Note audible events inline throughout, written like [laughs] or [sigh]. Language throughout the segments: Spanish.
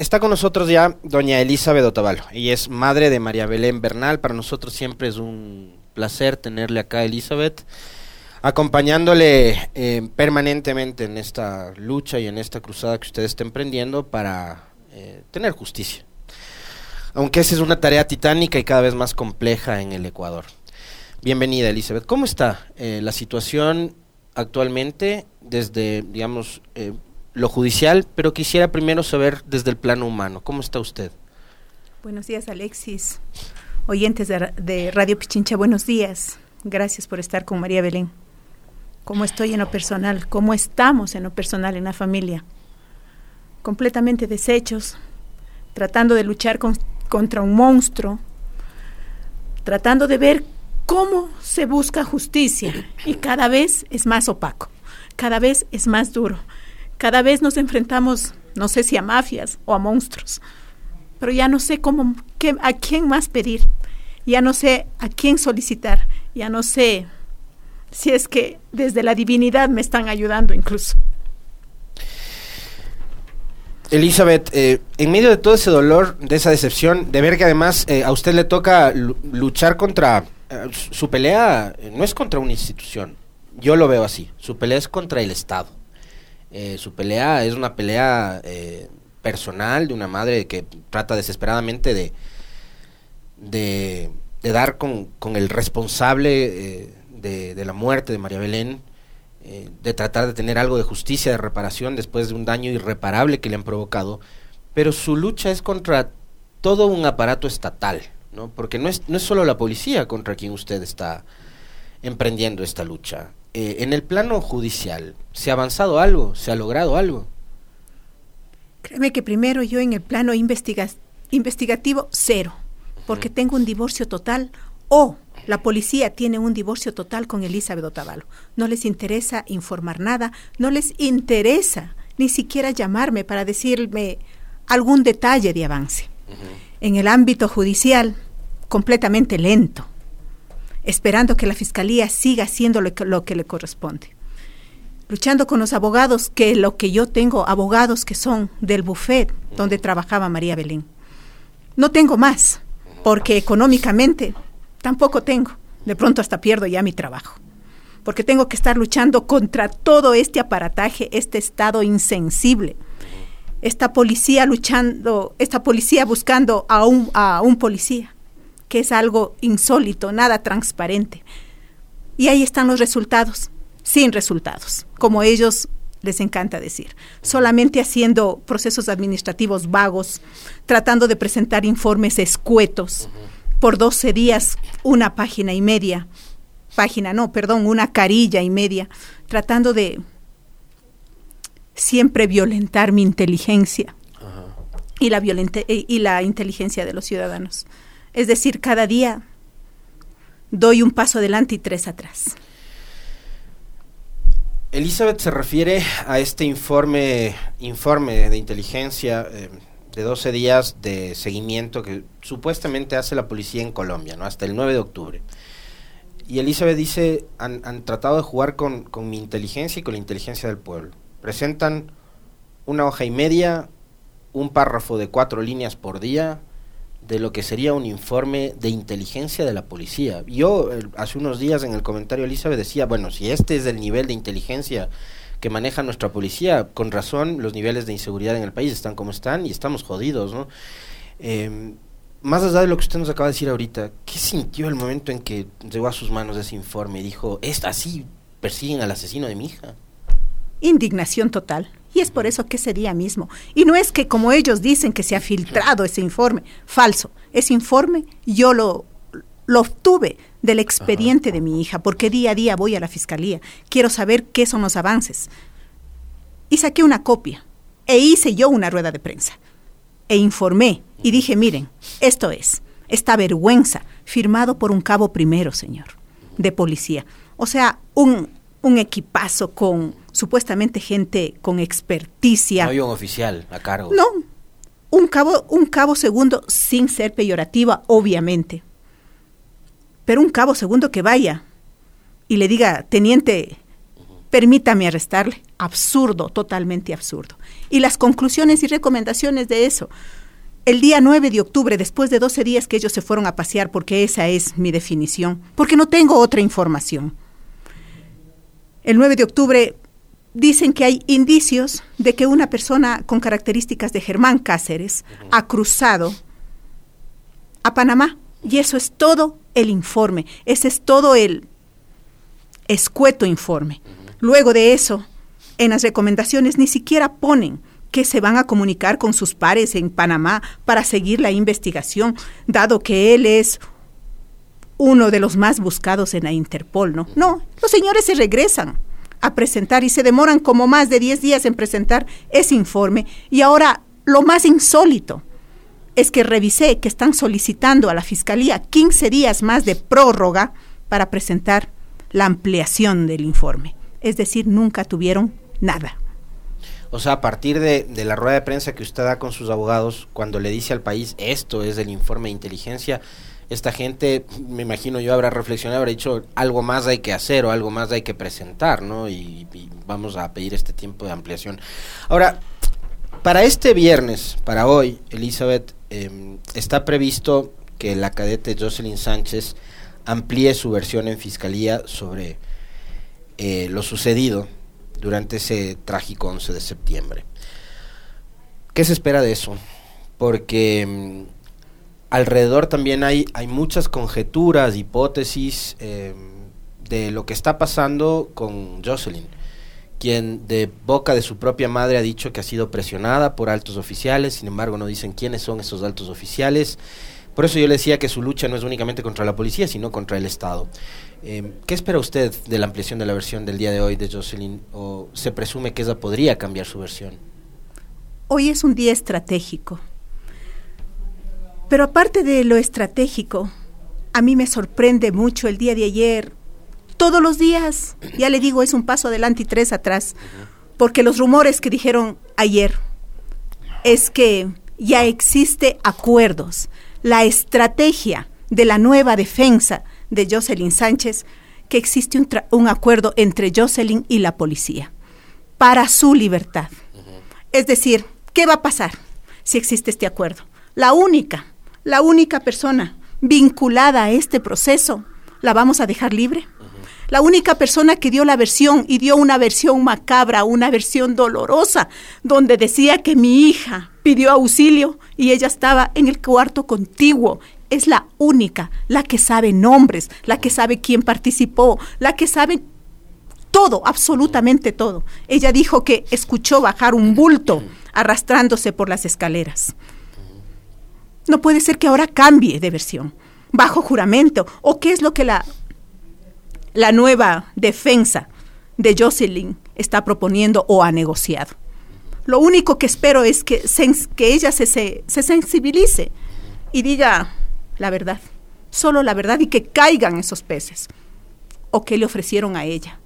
Está con nosotros ya doña Elizabeth Otavalo. Ella es madre de María Belén Bernal. Para nosotros siempre es un placer tenerle acá, Elizabeth, acompañándole eh, permanentemente en esta lucha y en esta cruzada que usted está emprendiendo para eh, tener justicia. Aunque esa es una tarea titánica y cada vez más compleja en el Ecuador. Bienvenida, Elizabeth. ¿Cómo está eh, la situación actualmente desde, digamos, lo judicial, pero quisiera primero saber desde el plano humano, ¿cómo está usted? Buenos días, Alexis. Oyentes de, Radio Pichincha, buenos días. Gracias por estar con María Belén. ¿Cómo estoy en lo personal? ¿Cómo estamos en lo personal en la familia? Completamente deshechos, tratando de luchar contra un monstruo, tratando de ver cómo se busca justicia y cada vez es más opaco, cada vez es más duro cada vez nos enfrentamos, no sé si a mafias o a monstruos, pero ya no sé cómo, a quién más pedir, ya no sé a quién solicitar, ya no sé si es que desde la divinidad me están ayudando incluso. Elizabeth, eh, en medio de todo ese dolor, de esa decepción, de ver que además eh, a usted le toca luchar contra, eh, su pelea no es contra una institución, yo lo veo así, su pelea es contra el Estado. Eh, su pelea es una pelea eh, personal de una madre que trata desesperadamente de, de, dar con, el responsable eh, de, de, la muerte de María Belén, de tratar de tener algo de justicia, de reparación después de un daño irreparable que le han provocado, pero su lucha es contra todo un aparato estatal, ¿no? porque no es, no es solo la policía contra quien usted está emprendiendo esta lucha, eh, en el plano judicial, ¿se ha avanzado algo? ¿Se ha logrado algo? Créeme que primero yo en el plano investigativo, cero, porque tengo un divorcio total o la policía tiene un divorcio total con Elizabeth Otavalo. No les interesa informar nada, no les interesa ni siquiera llamarme para decirme algún detalle de avance. En el ámbito judicial, completamente lento esperando que la fiscalía siga haciendo lo que, le corresponde. Luchando con los abogados, que lo que yo tengo, abogados que son del buffet donde trabajaba María Belén. No tengo más, porque económicamente tampoco tengo. De pronto hasta pierdo ya mi trabajo. Porque tengo que estar luchando contra todo este aparataje, este estado insensible. Esta policía luchando, esta policía buscando a un, a un policía que es algo insólito, nada transparente. Y ahí están los resultados, sin resultados, como ellos les encanta decir, solamente haciendo procesos administrativos vagos, tratando de presentar informes escuetos, por 12 días una página y media, página no, perdón, una carilla y media, tratando de siempre violentar mi inteligencia y la, y la inteligencia de los ciudadanos. Es decir, cada día doy un paso adelante y tres atrás. Elizabeth se refiere a este informe, informe de inteligencia eh, de 12 días de seguimiento que supuestamente hace la policía en Colombia, ¿no? hasta el 9 de octubre. Y Elizabeth dice, han, han tratado de jugar con, con mi inteligencia y con la inteligencia del pueblo. Presentan una hoja y media, un párrafo de cuatro líneas por día, de lo que sería un informe de inteligencia de la policía. Yo hace unos días en el comentario Elizabeth decía, bueno, si este es el nivel de inteligencia que maneja nuestra policía, con razón los niveles de inseguridad en el país están como están y estamos jodidos, ¿no? Em, más allá de lo que usted nos acaba de decir ahorita, ¿qué sintió el momento en que llegó a sus manos ese informe y dijo, ¿es así persiguen al asesino de mi hija? Indignación total. Y es por eso que ese día mismo. Y no es que como ellos dicen que se ha filtrado ese informe, falso. Ese informe yo lo, lo obtuve del expediente de mi hija, porque día a día voy a la fiscalía. Quiero saber qué son los avances. Y saqué una copia e hice yo una rueda de prensa. E informé y dije, miren, esto es, esta vergüenza, firmado por un cabo primero, señor, de policía. O sea, un, un equipazo con supuestamente gente con experticia. No hay un oficial a cargo. No, un cabo, un cabo segundo sin ser peyorativa, obviamente. Pero un cabo segundo que vaya y le diga, teniente, permítame arrestarle. Absurdo, totalmente absurdo. Y las conclusiones y recomendaciones de eso. El día 9 de octubre, después de 12 días que ellos se fueron a pasear, porque esa es mi definición, porque no tengo otra información. El 9 de octubre dicen que hay indicios de que una persona con características de Germán Cáceres ha cruzado a Panamá. Y eso es todo el informe, ese es todo el escueto informe. Luego de eso, en las recomendaciones ni siquiera ponen que se van a comunicar con sus pares en Panamá para seguir la investigación, dado que él es uno de los más buscados en la Interpol, ¿no? No, los señores se regresan a presentar y se demoran como más de 10 días en presentar ese informe. Y ahora, lo más insólito es que revisé que están solicitando a la Fiscalía 15 días más de prórroga para presentar la ampliación del informe. Es decir, nunca tuvieron nada. O sea, a partir de, la rueda de prensa que usted da con sus abogados, cuando le dice al país esto es el informe de inteligencia, esta gente, me imagino yo, habrá reflexionado, habrá dicho algo más hay que hacer o algo más hay que presentar, ¿no? Y, vamos a pedir este tiempo de ampliación. Ahora, para este viernes, para hoy, Elizabeth, em, está previsto que la cadete Jocelyn Sánchez amplíe su versión en fiscalía sobre eh, lo sucedido durante ese trágico 11 de septiembre. ¿Qué se espera de eso? Porque em, alrededor también hay, hay muchas conjeturas, hipótesis em, de lo que está pasando con Jocelyn, quien de boca de su propia madre ha dicho que ha sido presionada por altos oficiales, sin embargo no dicen quiénes son esos altos oficiales. Por eso yo le decía que su lucha no es únicamente contra la policía, sino contra el Estado. Em, ¿Qué espera usted de la ampliación de la versión del día de hoy de Jocelyn? ¿O se presume que ella podría cambiar su versión? Hoy es un día estratégico. Pero aparte de lo estratégico, a mí me sorprende mucho el día de ayer. Todos los días, ya le digo, es un paso adelante y tres atrás. Porque los rumores que dijeron ayer es que ya existe acuerdos. La estrategia de la nueva defensa de Jocelyn Sánchez, que existe un, un acuerdo entre Jocelyn y la policía para su libertad. Es decir, ¿qué va a pasar si existe este acuerdo? La única la única persona vinculada a este proceso, la vamos a dejar libre. La única persona que dio la versión y dio una versión macabra, una versión dolorosa, donde decía que mi hija pidió auxilio y ella estaba en el cuarto contiguo. Es la única, la que sabe nombres, la que sabe quién participó, la que sabe todo, absolutamente todo. Ella dijo que escuchó bajar un bulto arrastrándose por las escaleras. No puede ser que ahora cambie de versión, bajo juramento, o qué es lo que la, la nueva defensa de Jocelyn está proponiendo o ha negociado. Lo único que espero es que, que ella se, se, se sensibilice y diga la verdad, solo la verdad y que caigan esos peces o que le ofrecieron a ella.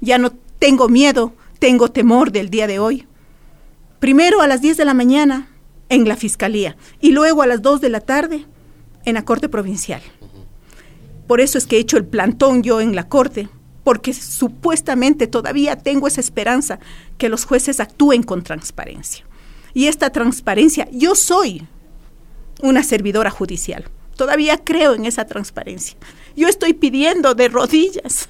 Ya no tengo miedo, tengo temor del día de hoy. Primero a las 10 de la mañana en la fiscalía y luego a las 2 de la tarde en la corte provincial. Por eso es que he hecho el plantón yo en la corte, porque supuestamente todavía tengo esa esperanza que los jueces actúen con transparencia. Y esta transparencia, yo soy una servidora judicial, todavía creo en esa transparencia. Yo estoy pidiendo de rodillas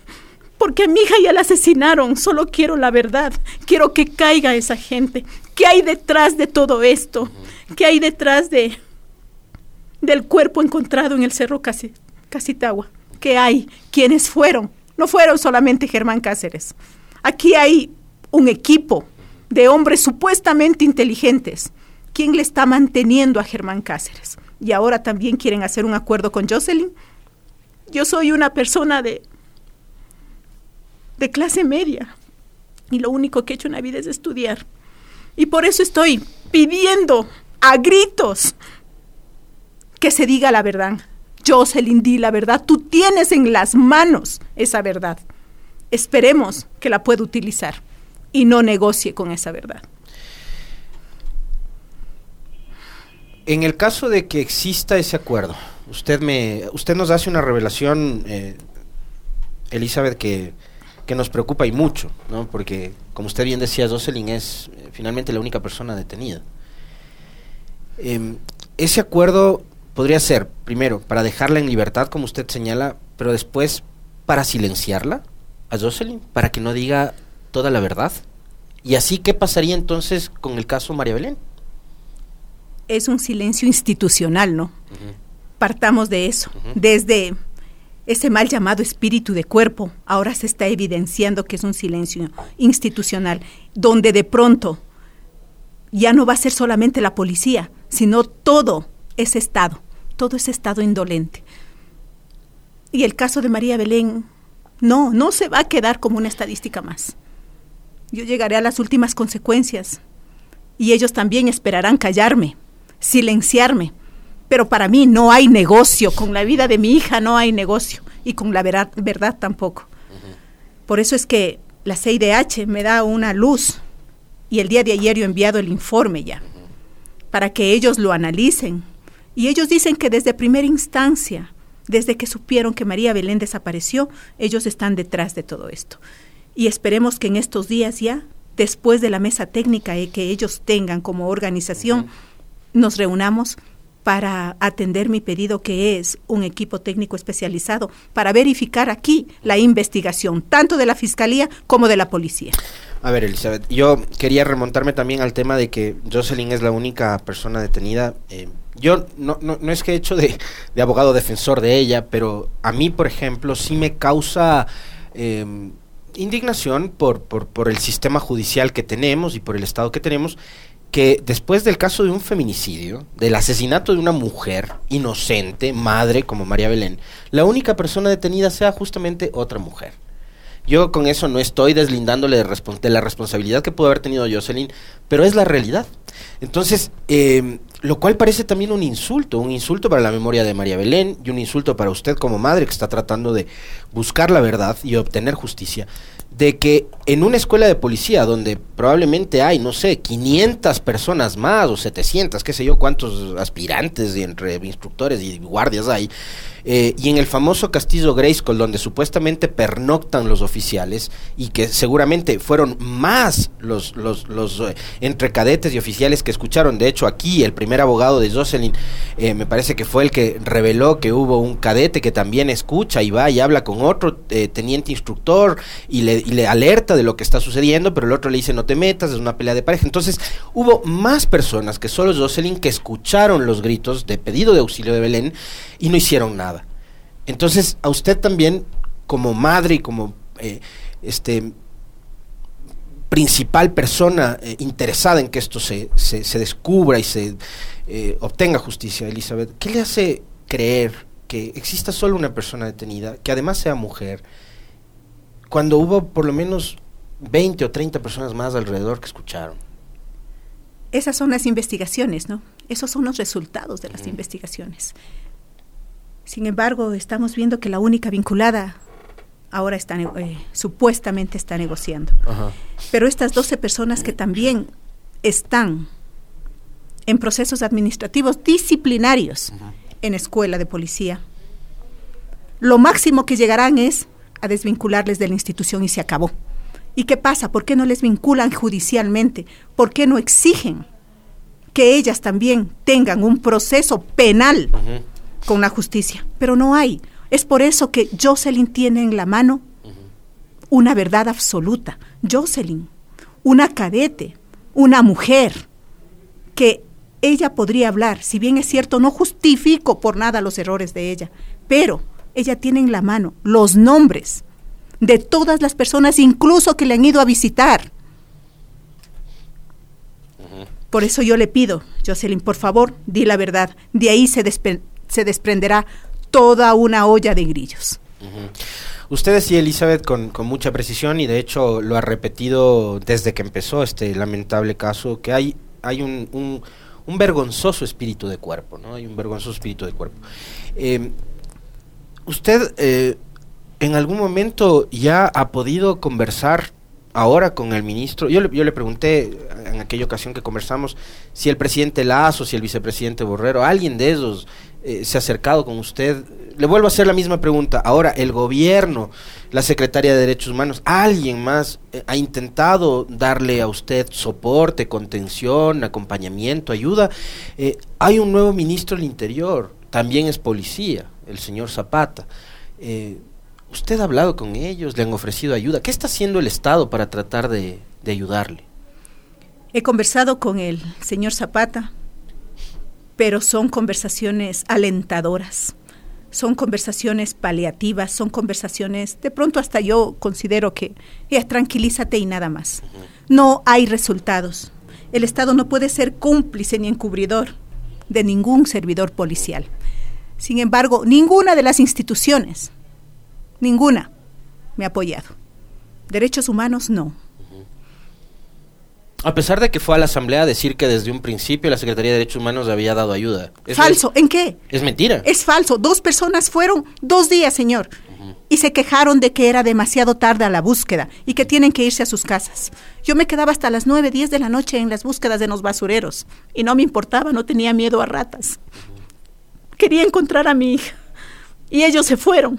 porque a mi hija ya la asesinaron, solo quiero la verdad, quiero que caiga esa gente. ¿Qué hay detrás de todo esto? ¿Qué hay detrás de del cuerpo encontrado en el Cerro Casitagua? ¿Qué hay? ¿Quiénes fueron? No fueron solamente Germán Cáceres. Aquí hay un equipo de hombres supuestamente inteligentes. ¿Quién le está manteniendo a Germán Cáceres? Y ahora también quieren hacer un acuerdo con Jocelyn. Yo soy una persona de de clase media. Y lo único que he hecho en la vida es estudiar. Y por eso estoy pidiendo a gritos que se diga la verdad. Jocelyn, di la verdad. Tú tienes en las manos esa verdad. Esperemos que la pueda utilizar y no negocie con esa verdad. En el caso de que exista ese acuerdo, usted me, usted nos hace una revelación, eh, Elizabeth, que que nos preocupa y mucho, ¿no? porque como usted bien decía, Jocelyn es eh, finalmente la única persona detenida. Em, ese acuerdo podría ser, primero, para dejarla en libertad, como usted señala, pero después para silenciarla a Jocelyn, para que no diga toda la verdad. Y así, ¿qué pasaría entonces con el caso María Belén? Es un silencio institucional, ¿no? Partamos de eso. Desde ese mal llamado espíritu de cuerpo, ahora se está evidenciando que es un silencio institucional, donde de pronto ya no va a ser solamente la policía, sino todo ese Estado, todo ese Estado indolente. Y el caso de María Belén, no, no se va a quedar como una estadística más. Yo llegaré a las últimas consecuencias y ellos también esperarán callarme, silenciarme. Pero para mí no hay negocio, con la vida de mi hija no hay negocio. Y con la verdad, verdad tampoco. Por eso es que la CIDH me da una luz. Y el día de ayer yo he enviado el informe ya, para que ellos lo analicen. Y ellos dicen que desde primera instancia, desde que supieron que María Belén desapareció, ellos están detrás de todo esto. Y esperemos que en estos días ya, después de la mesa técnica que ellos tengan como organización, nos reunamos para atender mi pedido que es un equipo técnico especializado para verificar aquí la investigación, tanto de la Fiscalía como de la Policía. A ver, Elizabeth, yo quería remontarme también al tema de que Jocelyn es la única persona detenida. Eh, yo no, no, es que he hecho de, de, abogado defensor de ella, pero a mí, por ejemplo, sí me causa... Eh, indignación por, por, el sistema judicial que tenemos y por el Estado que tenemos, que después del caso de un feminicidio, del asesinato de una mujer inocente, madre como María Belén, la única persona detenida sea justamente otra mujer. Yo con eso no estoy deslindándole de, de la responsabilidad que pudo haber tenido Jocelyn, pero es la realidad. Entonces, eh, lo cual parece también un insulto, un insulto para la memoria de María Belén y un insulto para usted como madre que está tratando de buscar la verdad y obtener justicia, de que en una escuela de policía donde probablemente hay, no sé, 500 personas más o 700, qué sé yo, cuántos aspirantes entre instructores y guardias hay, eh, y en el famoso castillo Grayskull, donde supuestamente pernoctan los oficiales, y que seguramente fueron más los, los, los eh, entre cadetes y oficiales que escucharon, de hecho aquí el primer abogado de Jocelyn, eh, me parece que fue el que reveló que hubo un cadete que también escucha y va y habla con otro teniente instructor y le alerta de lo que está sucediendo, pero el otro le dice no te metas, es una pelea de pareja. Entonces hubo más personas que solo Jocelyn que escucharon los gritos de pedido de auxilio de Belén y no hicieron nada. Entonces, a usted también, como madre y como eh, este principal persona eh, interesada en que esto se, se, descubra y se eh, obtenga justicia, Elizabeth, ¿qué le hace creer que exista solo una persona detenida, que además sea mujer, cuando hubo por lo menos 20 o 30 personas más alrededor que escucharon? Esas son las investigaciones, ¿no? Esos son los resultados de las investigaciones. Sin embargo, estamos viendo que la única vinculada ahora está, eh, supuestamente está negociando. Pero estas 12 personas que también están en procesos administrativos disciplinarios en escuela de policía, lo máximo que llegarán es a desvincularles de la institución y se acabó. ¿Y qué pasa? ¿Por qué no les vinculan judicialmente? ¿Por qué no exigen que ellas también tengan un proceso penal? Con la justicia, pero no hay. Es por eso que Jocelyn tiene en la mano una verdad absoluta. Jocelyn, una cadete, una mujer, que ella podría hablar, si bien es cierto, no justifico por nada los errores de ella, pero ella tiene en la mano los nombres de todas las personas, incluso que le han ido a visitar. Por eso yo le pido, Jocelyn, por favor, di la verdad. De ahí se, se desprenderá toda una olla de grillos. Usted decía, Elizabeth, con, mucha precisión, y de hecho lo ha repetido desde que empezó este lamentable caso, que hay, hay un, vergonzoso espíritu de cuerpo, ¿no? Hay un vergonzoso espíritu de cuerpo. Eh, ¿Usted eh, en algún momento ya ha podido conversar ahora con el ministro, yo le pregunté en aquella ocasión que conversamos si el presidente Lazo, si el vicepresidente Borrero, alguien de esos eh, se ha acercado con usted. Le vuelvo a hacer la misma pregunta. Ahora, el gobierno, la Secretaría de Derechos Humanos, alguien más eh, ha intentado darle a usted soporte, contención, acompañamiento, ayuda. Eh, hay un nuevo ministro del Interior, también es policía, el señor Zapata. ¿Usted ha hablado con ellos? ¿Le han ofrecido ayuda? ¿Qué está haciendo el Estado para tratar de, de ayudarle? He conversado con el señor Zapata, pero son conversaciones alentadoras, son conversaciones paliativas, son conversaciones, de pronto hasta yo considero que, ya tranquilízate y nada más. No hay resultados. El Estado no puede ser cómplice ni encubridor de ningún servidor policial. Sin embargo, ninguna de las instituciones, ninguna, me ha apoyado. Derechos humanos, no. A pesar de que fue a la Asamblea a decir que desde un principio la Secretaría de Derechos Humanos había dado ayuda. falso, ¿en qué? Es mentira. Es falso. Dos personas fueron dos días, señor. Y se quejaron de que era demasiado tarde a la búsqueda y que tienen que irse a sus casas. Yo me quedaba hasta las nueve, diez de la noche en las búsquedas de los basureros. Y no me importaba, no tenía miedo a ratas. Quería encontrar a mi hija. Y ellos se fueron.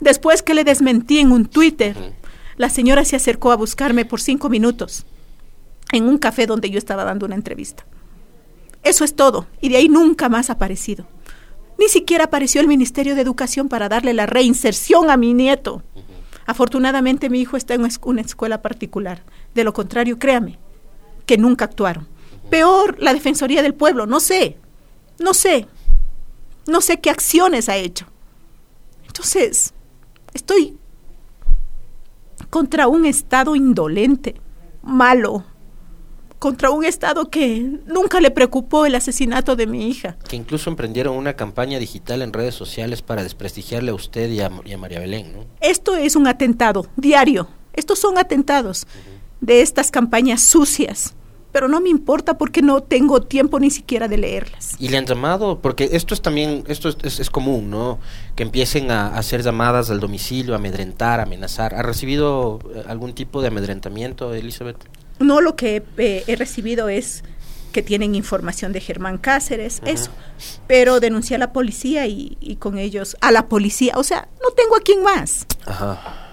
Después que le desmentí en un Twitter, la señora se acercó a buscarme por cinco minutos en un café donde yo estaba dando una entrevista. Eso es todo, y de ahí nunca más ha aparecido. Ni siquiera apareció el Ministerio de Educación para darle la reinserción a mi nieto. Afortunadamente mi hijo está en una escuela particular. De lo contrario, créame, que nunca actuaron. Peor, la Defensoría del Pueblo, no sé, no sé, no sé qué acciones ha hecho. Entonces, estoy contra un Estado indolente, malo, contra un Estado que nunca le preocupó el asesinato de mi hija. Que incluso emprendieron una campaña digital en redes sociales para desprestigiarle a usted y a, María Belén, ¿no? Esto es un atentado diario. Estos son atentados de estas campañas sucias. Pero no me importa porque no tengo tiempo ni siquiera de leerlas. ¿Y le han llamado? Porque esto es también, esto es, es, común, ¿no? Que empiecen a, hacer llamadas al domicilio, amedrentar, amenazar. ¿Ha recibido eh, algún tipo de amedrentamiento, Elizabeth? No lo que eh, he recibido es que tienen información de Germán Cáceres, eso. Pero denuncié a la policía y, con ellos, a la policía, o sea, no tengo a quién más. Ajá.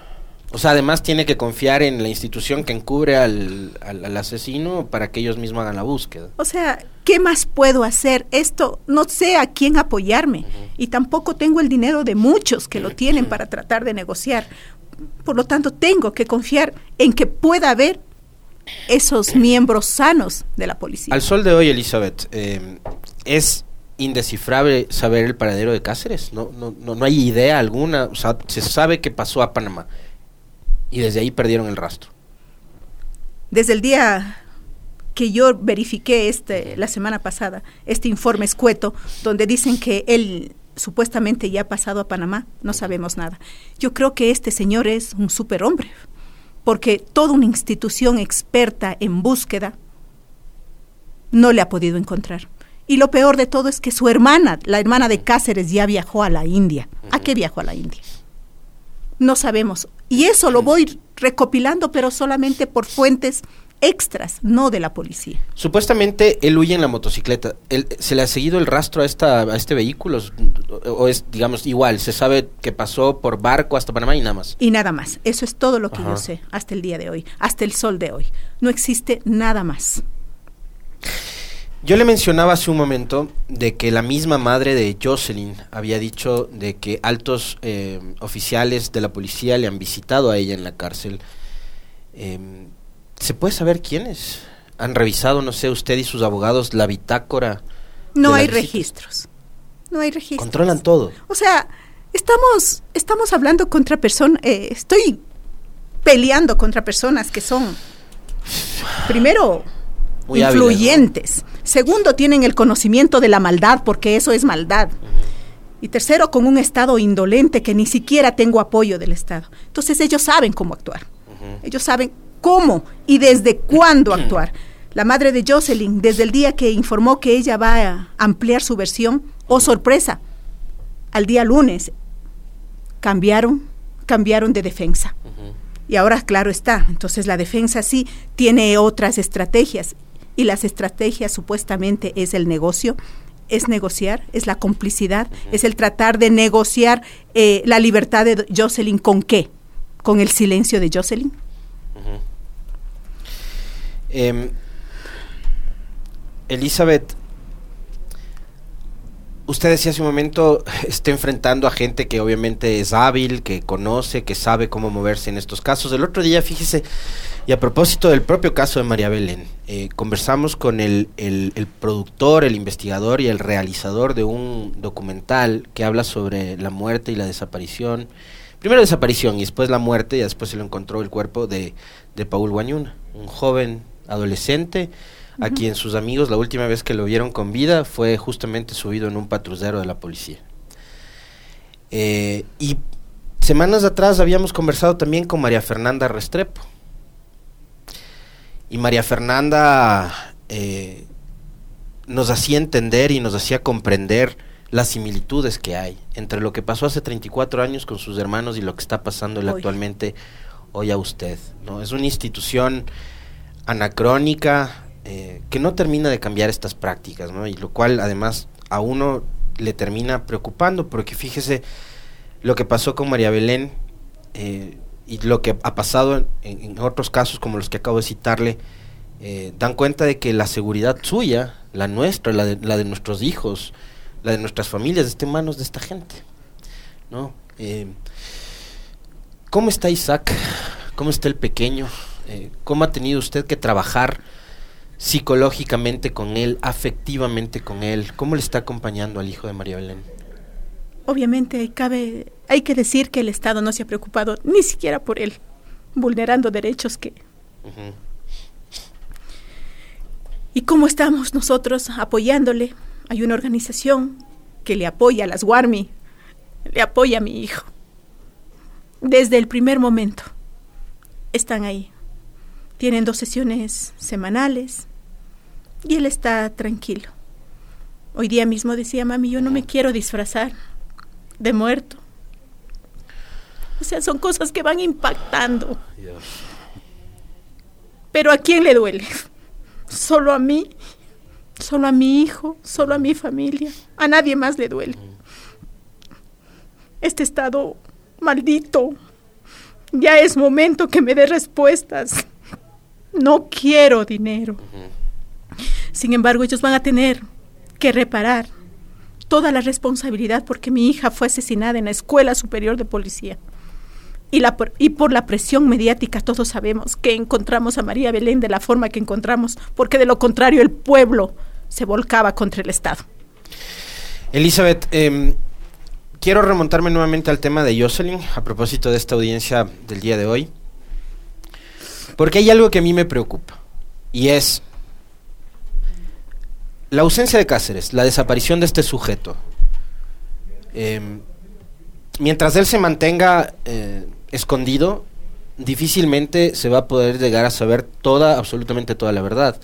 O sea, además tiene que confiar en la institución que encubre al, al, asesino para que ellos mismos hagan la búsqueda. O sea, ¿qué más puedo hacer? Esto, no sé a quién apoyarme. Y tampoco tengo el dinero de muchos que lo [clears throat] tienen para tratar de negociar. Por lo tanto, tengo que confiar en que pueda haber esos miembros sanos de la policía. Al sol de hoy, Elizabeth, eh, ¿es indescifrable saber el paradero de Cáceres? No, no, no, hay idea alguna, o sea, se sabe que pasó a Panamá y desde ahí perdieron el rastro. Desde el día que yo verifiqué este la semana pasada este informe escueto donde dicen que él supuestamente ya ha pasado a Panamá, no sabemos nada. Yo creo que este señor es un superhombre porque toda una institución experta en búsqueda no le ha podido encontrar. Y lo peor de todo es que su hermana, la hermana de Cáceres, ya viajó a la India. ¿A qué viajó a la India? No sabemos. Y eso lo voy recopilando, pero solamente por fuentes extras, no de la policía. Supuestamente él huye en la motocicleta. ¿Se le ha seguido el rastro a, esta, a este vehículo? ¿O es, digamos, igual? ¿Se sabe que pasó por barco hasta Panamá y nada más? Y nada más. Eso es todo lo que yo sé hasta el día de hoy, hasta el sol de hoy. No existe nada más. Yo le mencionaba hace un momento de que la misma madre de Jocelyn había dicho de que altos eh, oficiales de la policía le han visitado a ella en la cárcel. Eh, ¿Se puede saber quiénes? ¿Han revisado, no sé, usted y sus abogados la bitácora? No hay registros. No hay registros. Controlan todo. O sea, estamos, estamos hablando contra personas, eh, estoy peleando contra personas que son, primero, influyentes. Segundo, tienen el conocimiento de la maldad, porque eso es maldad. Y tercero, con un Estado indolente que ni siquiera tengo apoyo del Estado. Entonces ellos saben cómo actuar. Ellos saben cómo y desde cuándo actuar. La madre de Jocelyn, desde el día que informó que ella va a ampliar su versión, oh sorpresa, al día lunes cambiaron, cambiaron de defensa. Y ahora, claro está, entonces la defensa sí tiene otras estrategias y las estrategias supuestamente es el negocio es negociar, es la complicidad, es el tratar de negociar eh, la libertad de Jocelyn con qué? Con el silencio de Jocelyn. Em, Elizabeth, usted decía hace un momento, [laughs] está enfrentando a gente que obviamente es hábil, que conoce, que sabe cómo moverse en estos casos. El otro día, fíjese, y a propósito del propio caso de María Belén, eh, conversamos con el, el, productor, el investigador y el realizador de un documental que habla sobre la muerte y la desaparición. Primero desaparición y después la muerte y después se lo encontró el cuerpo de, de Paul Guañuna, un joven adolescente a quien sus amigos la última vez que lo vieron con vida fue justamente subido en un patrullero de la policía. Eh, y semanas atrás habíamos conversado también con María Fernanda Restrepo. Y María Fernanda eh, nos hacía entender y nos hacía comprender las similitudes que hay entre lo que pasó hace 34 años con sus hermanos y lo que está pasando actualmente hoy a usted. ¿no? Es una institución anacrónica, eh, que no termina de cambiar estas prácticas, ¿no? Y lo cual además a uno le termina preocupando, porque fíjese lo que pasó con María Belén eh, y lo que ha pasado en, otros casos como los que acabo de citarle, eh, dan cuenta de que la seguridad suya, la nuestra, la de, la de nuestros hijos, la de nuestras familias, está en manos de esta gente, ¿no? ¿Cómo está Isaac? ¿Cómo está el pequeño? Eh, ¿Cómo ha tenido usted que trabajar psicológicamente con él, afectivamente con él? ¿Cómo le está acompañando al hijo de María Belén? Obviamente cabe, hay que decir que el Estado no se ha preocupado ni siquiera por él, vulnerando derechos que... ¿Y cómo estamos nosotros apoyándole? Hay una organización que le apoya a las Warmi, le apoya a mi hijo. Desde el primer momento están ahí. Tienen dos sesiones semanales y él está tranquilo. Hoy día mismo decía, mami, yo no me quiero disfrazar de muerto. O sea, son cosas que van impactando. Pero ¿a quién le duele? Solo a mí, solo a mi hijo, solo a mi familia. A nadie más le duele. Este estado maldito. Ya es momento que me dé respuestas. No quiero dinero. Sin embargo, ellos van a tener que reparar toda la responsabilidad porque mi hija fue asesinada en la Escuela Superior de Policía. Y, la, y por la presión mediática todos sabemos que encontramos a María Belén de la forma que encontramos, porque de lo contrario el pueblo se volcaba contra el Estado. Elizabeth, em, quiero remontarme nuevamente al tema de Jocelyn a propósito de esta audiencia del día de hoy. Porque hay algo que a mí me preocupa. Y es la ausencia de Cáceres, la desaparición de este sujeto. Em, mientras él se mantenga eh, escondido, difícilmente se va a poder llegar a saber toda, absolutamente toda la verdad.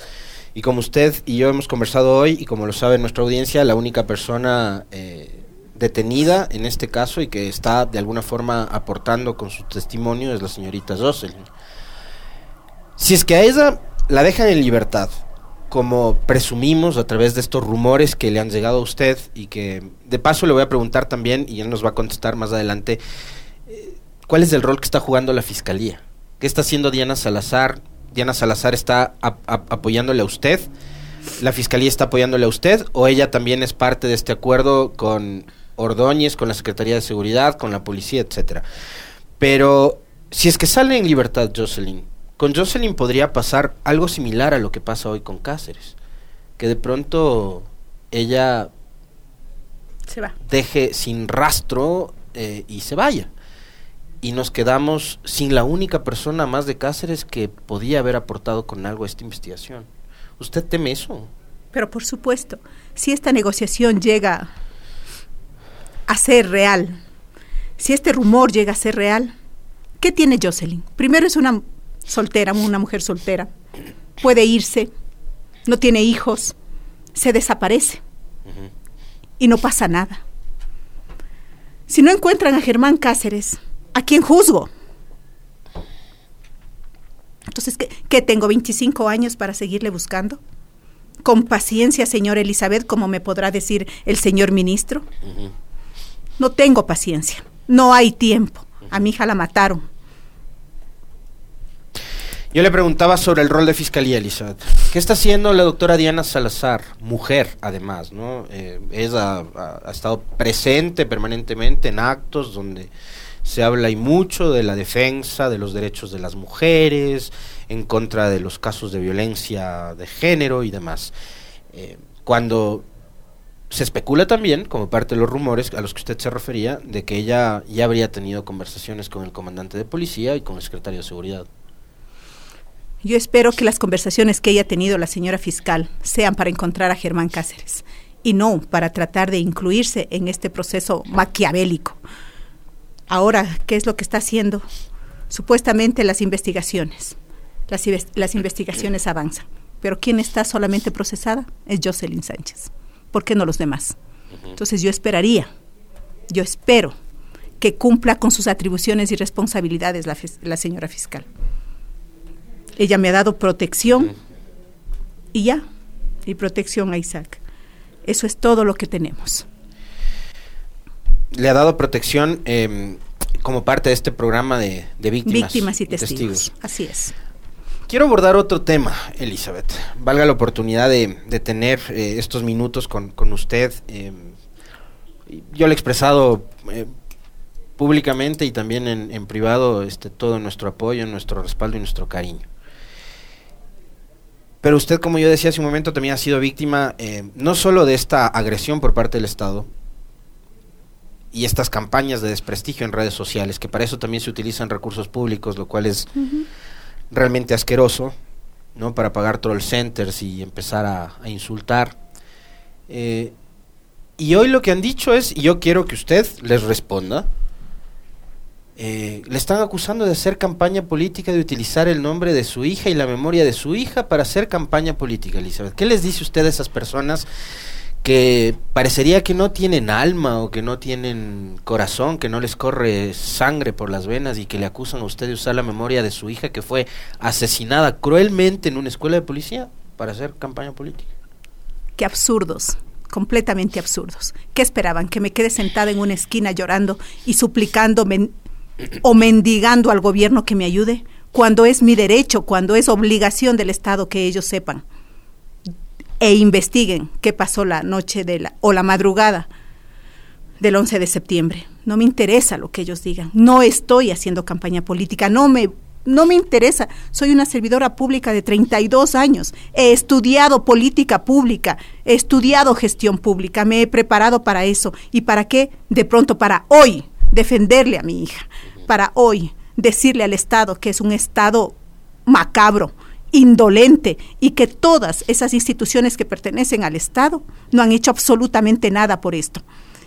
Y como usted y yo hemos conversado hoy, y como lo sabe nuestra audiencia, la única persona eh, detenida en este caso y que está de alguna forma aportando con su testimonio es la señorita Jocelyn. Si es que a ella la dejan en libertad, como presumimos a través de estos rumores que le han llegado a usted y que de paso le voy a preguntar también y él nos va a contestar más adelante, eh, ¿cuál es el rol que está jugando la fiscalía? ¿Qué está haciendo Diana Salazar? Diana Salazar está apoyándole a usted, la fiscalía está apoyándole a usted o ella también es parte de este acuerdo con Ordóñez, con la Secretaría de Seguridad, con la policía, etcétera. Pero si es que sale en libertad Jocelyn, con Jocelyn podría pasar algo similar a lo que pasa hoy con Cáceres. Que de pronto ella se va. deje sin rastro eh, y se vaya. Y nos quedamos sin la única persona más de Cáceres que podía haber aportado con algo a esta investigación. ¿Usted teme eso? Pero por supuesto, si esta negociación llega a ser real, si este rumor llega a ser real, ¿qué tiene Jocelyn? Primero es una soltera, una mujer soltera, puede irse, no tiene hijos, se desaparece y no pasa nada. Si no encuentran a Germán Cáceres, ¿a quién juzgo? Entonces, ¿qué, ¿qué, tengo? ¿25 años para seguirle buscando? con paciencia, señor Elizabeth, como me podrá decir el señor ministro. No tengo paciencia, no hay tiempo. A mi hija la mataron. Yo le preguntaba sobre el rol de fiscalía, Elizabeth. ¿Qué está haciendo la doctora Diana Salazar, mujer además? ¿no? Eh, ella ha, estado presente permanentemente en actos donde se habla y mucho de la defensa de los derechos de las mujeres, en contra de los casos de violencia de género y demás. Eh, cuando se especula también, como parte de los rumores a los que usted se refería, de que ella ya habría tenido conversaciones con el comandante de policía y con el secretario de seguridad. Yo espero que las conversaciones que haya tenido la señora fiscal sean para encontrar a Germán Cáceres y no para tratar de incluirse en este proceso maquiavélico. Ahora, ¿qué es lo que está haciendo? Supuestamente las investigaciones. Las, las investigaciones avanzan. Pero ¿quién está solamente procesada? Es Jocelyn Sánchez. ¿Por qué no los demás? Entonces yo esperaría, yo espero que cumpla con sus atribuciones y responsabilidades la, la señora fiscal. Ella me ha dado protección y ya, y protección a Isaac. Eso es todo lo que tenemos le ha dado protección eh, como parte de este programa de, víctimas, víctimas y testigos. Así es. Quiero abordar otro tema, Elizabeth. Valga la oportunidad de, tener eh, estos minutos con, con usted. Eh, yo le he expresado eh, públicamente y también en, en, privado este, todo nuestro apoyo, nuestro respaldo y nuestro cariño. Pero usted, como yo decía hace un momento, también ha sido víctima no solo de esta agresión por parte del Estado, y estas campañas de desprestigio en redes sociales, que para eso también se utilizan recursos públicos, lo cual es realmente asqueroso, ¿no? Para pagar troll centers y empezar a, insultar. Eh, y hoy lo que han dicho es, y yo quiero que usted les responda, eh, le están acusando de hacer campaña política, de utilizar el nombre de su hija y la memoria de su hija para hacer campaña política, Elizabeth. ¿Qué les dice usted a esas personas que parecería que no tienen alma o que no tienen corazón, que no les corre sangre por las venas y que le acusan a usted de usar la memoria de su hija que fue asesinada cruelmente en una escuela de policía para hacer campaña política. Qué absurdos, completamente absurdos. ¿Qué esperaban? ¿Que me quede sentada en una esquina llorando y suplicando o mendigando al gobierno que me ayude? Cuando es mi derecho, cuando es obligación del Estado que ellos sepan e investiguen qué pasó la noche de la, o la madrugada del 11 de septiembre. No me interesa lo que ellos digan. No estoy haciendo campaña política, no me no me interesa. Soy una servidora pública de 32 años. He estudiado política pública, he estudiado gestión pública, me he preparado para eso. ¿Y para qué? De pronto para hoy defenderle a mi hija, para hoy decirle al Estado que es un Estado macabro, indolente y que todas esas instituciones que pertenecen al Estado no han hecho absolutamente nada por esto.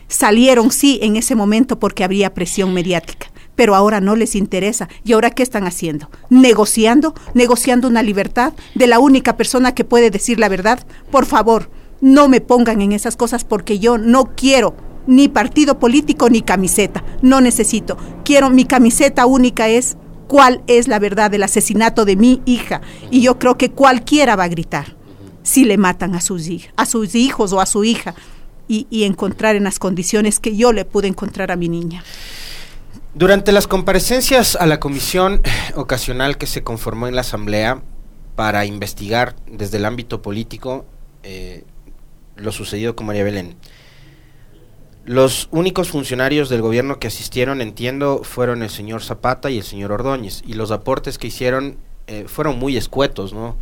Salieron, sí, en ese momento porque habría presión mediática, pero ahora no les interesa. ¿Y ahora qué están haciendo? Negociando, negociando una libertad de la única persona que puede decir la verdad. Por favor, no me pongan en esas cosas porque yo no quiero ni partido político ni camiseta. No necesito. Quiero mi camiseta única es cuál es la verdad del asesinato de mi hija. Y yo creo que cualquiera va a gritar si le matan a sus, a sus hijos o a su hija y, y encontrar en las condiciones que yo le pude encontrar a mi niña. Durante las comparecencias a la comisión [sighs] ocasional que se conformó en la Asamblea para investigar desde el ámbito político eh, lo sucedido con María Belén, los únicos funcionarios del gobierno que asistieron, entiendo, fueron el señor Zapata y el señor Ordóñez, y los aportes que hicieron eh, fueron muy escuetos, ¿no?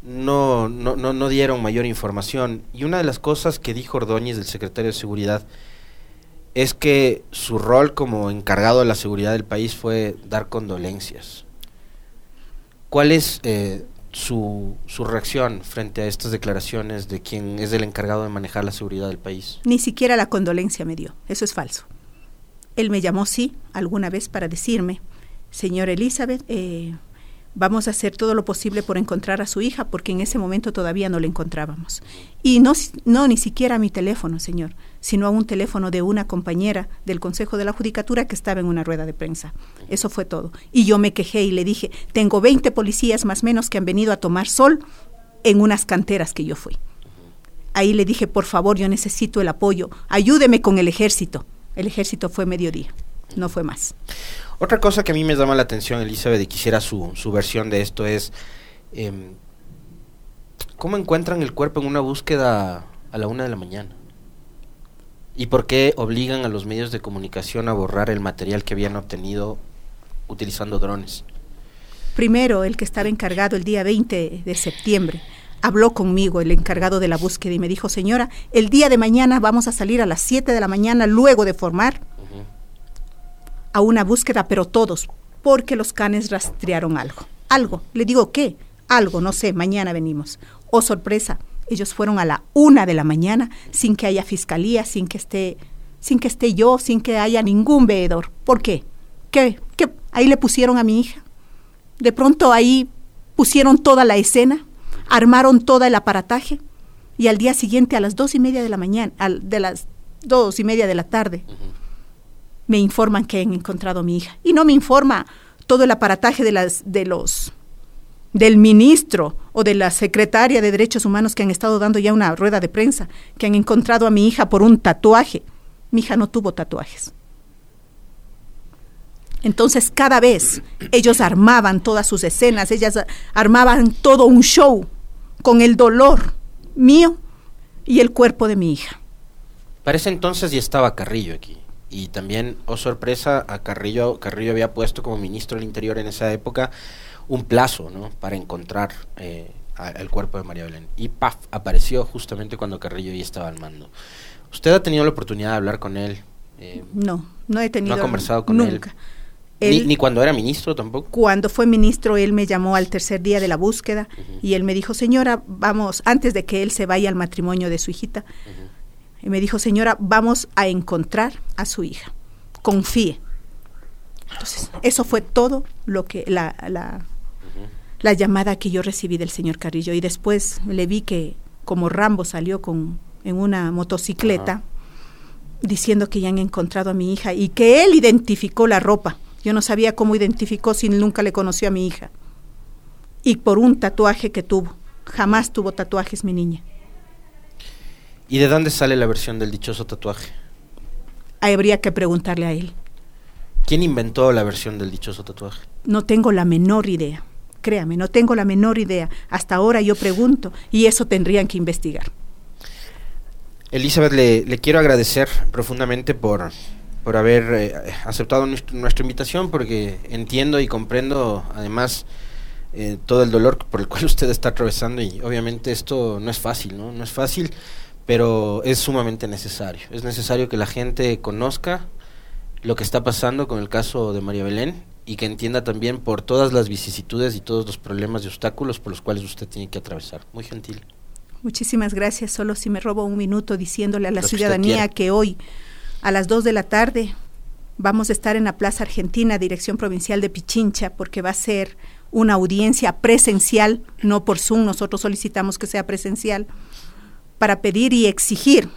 No, no, no, no dieron mayor información. Y una de las cosas que dijo Ordóñez, el secretario de Seguridad, es que su rol como encargado de la seguridad del país fue dar condolencias. ¿Cuál es eh, su, su reacción frente a estas declaraciones de quien es el encargado de manejar la seguridad del país? Ni siquiera la condolencia me dio, eso es falso. Él me llamó, sí, alguna vez para decirme, señor Elizabeth, eh, vamos a hacer todo lo posible por encontrar a su hija, porque en ese momento todavía no la encontrábamos. Y no, no ni siquiera mi teléfono, señor, sino a un teléfono de una compañera del Consejo de la Judicatura que estaba en una rueda de prensa. Eso fue todo. Y yo me quejé y le dije, tengo 20 policías más menos que han venido a tomar sol en unas canteras que yo fui. Ahí le dije, por favor, yo necesito el apoyo, ayúdeme con el ejército. El ejército fue mediodía, no fue más. Otra cosa que a mí me llama la atención, Elizabeth, y quisiera su, su versión de esto es, em, ¿cómo encuentran el cuerpo en una búsqueda a la una de la mañana? ¿Y por qué obligan a los medios de comunicación a borrar el material que habían obtenido utilizando drones? Primero, el que estaba encargado el día 20 de septiembre habló conmigo, el encargado de la búsqueda, y me dijo, señora, el día de mañana vamos a salir a las 7 de la mañana luego de formar a una búsqueda, pero todos, porque los canes rastrearon algo. Algo. Le digo, ¿qué? Algo, no sé, mañana venimos. Oh, sorpresa, ellos fueron a la una de la mañana sin que haya fiscalía, sin que esté, sin que esté yo, sin que haya ningún veedor. ¿Por qué? ¿Qué? ¿Qué? Ahí le pusieron a mi hija. De pronto ahí pusieron toda la escena, armaron todo el aparataje y al día siguiente a las dos y media de la mañana, al, de las dos y media de la tarde, me informan que han encontrado a mi hija. Y no me informa todo el aparataje de, las, de los del ministro o de la secretaria de Derechos Humanos que han estado dando ya una rueda de prensa, que han encontrado a mi hija por un tatuaje. Mi hija no tuvo tatuajes. Entonces cada vez ellos armaban todas sus escenas, ellas armaban todo un show con el dolor mío y el cuerpo de mi hija. Parece entonces ya estaba Carrillo aquí. Y también, oh sorpresa, a Carrillo, Carrillo había puesto como ministro del Interior en esa época un plazo ¿no? para encontrar eh, el cuerpo de María Belén. Y ¡paf! apareció justamente cuando Carrillo ya estaba al mando. ¿Usted ha tenido la oportunidad de hablar con él? Eh, no, no he tenido. ¿No ha conversado con nunca. él? ni, cuando era ministro tampoco. Cuando fue ministro, él me llamó al tercer día de la búsqueda y él me dijo, señora, vamos, antes de que él se vaya al matrimonio de su hijita, y me dijo, señora, vamos a encontrar a su hija. Confíe. Entonces, eso fue todo lo que la, la, la llamada que yo recibí del señor Carrillo y después le vi que como Rambo salió con en una motocicleta diciendo que ya han encontrado a mi hija y que él identificó la ropa. Yo no sabía cómo identificó si nunca le conoció a mi hija. Y por un tatuaje que tuvo. Jamás tuvo tatuajes mi niña. ¿Y de dónde sale la versión del dichoso tatuaje? Habría que preguntarle a él. ¿Quién inventó la versión del dichoso tatuaje? No tengo la menor idea. Créame, no tengo la menor idea. Hasta ahora yo pregunto y eso tendrían que investigar. Elizabeth, le, quiero agradecer profundamente por, por haber eh, aceptado nuestra invitación, porque entiendo y comprendo además eh, todo el dolor por el cual [laughs] usted está atravesando y obviamente esto no es fácil, ¿no? No es fácil, pero es sumamente necesario. Es necesario que la gente conozca lo que está pasando con el caso de María Belén y que entienda también por todas las vicisitudes y todos los problemas y obstáculos por los cuales usted tiene que atravesar. Muy gentil. Muchísimas gracias. Solo si me robo un minuto diciéndole a la ciudadanía que hoy a las 2 de la tarde vamos a estar en la Plaza Argentina, Dirección Provincial de Pichincha, porque va a ser una audiencia presencial, no por Zoom, nosotros solicitamos que sea presencial, para pedir y exigir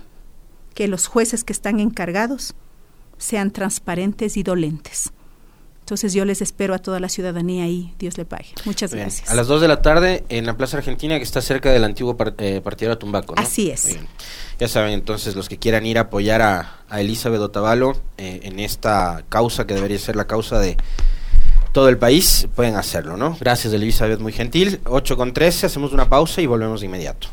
que los jueces que están encargados sean transparentes y dolentes. Entonces yo les espero a toda la ciudadanía ahí, Dios le pague. Muchas gracias. A las 2 de la tarde en la Plaza Argentina que está cerca del antiguo eh, partido Tumbaco. ¿no? Así es. Ya saben entonces los que quieran ir a apoyar a, Elizabeth Otavalo eh, en esta causa que debería ser la causa de todo el país, pueden hacerlo, ¿no? Gracias Elizabeth, muy gentil. 8 con 13, hacemos una pausa y volvemos de inmediato.